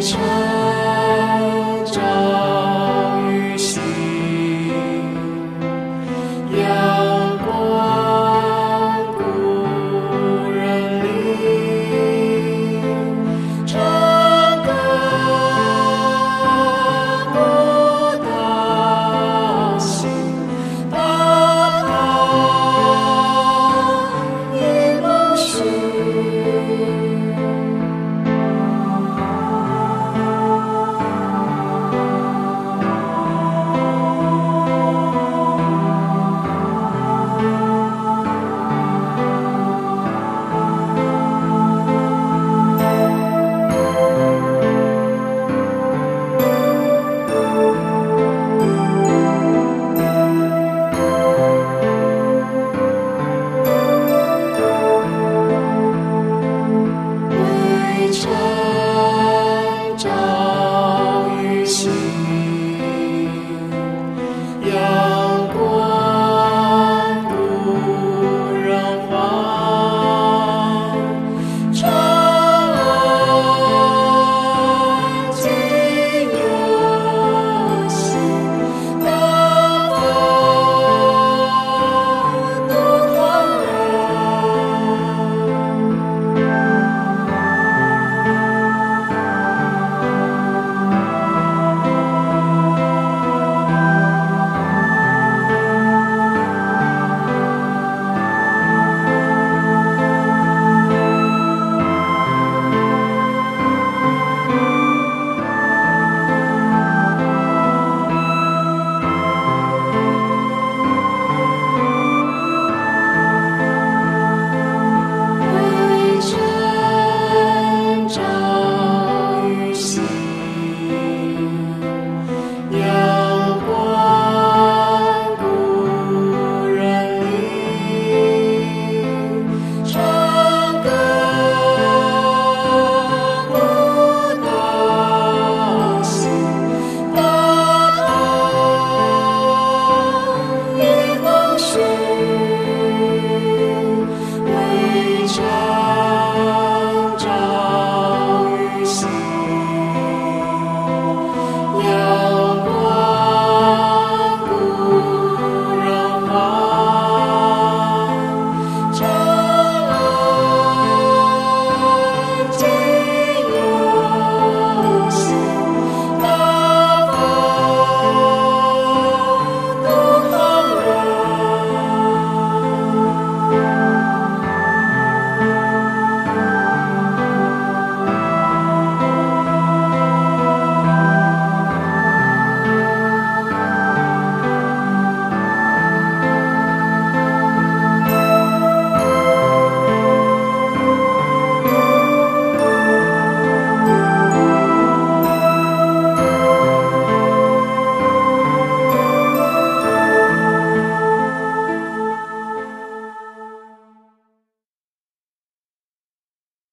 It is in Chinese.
就 see.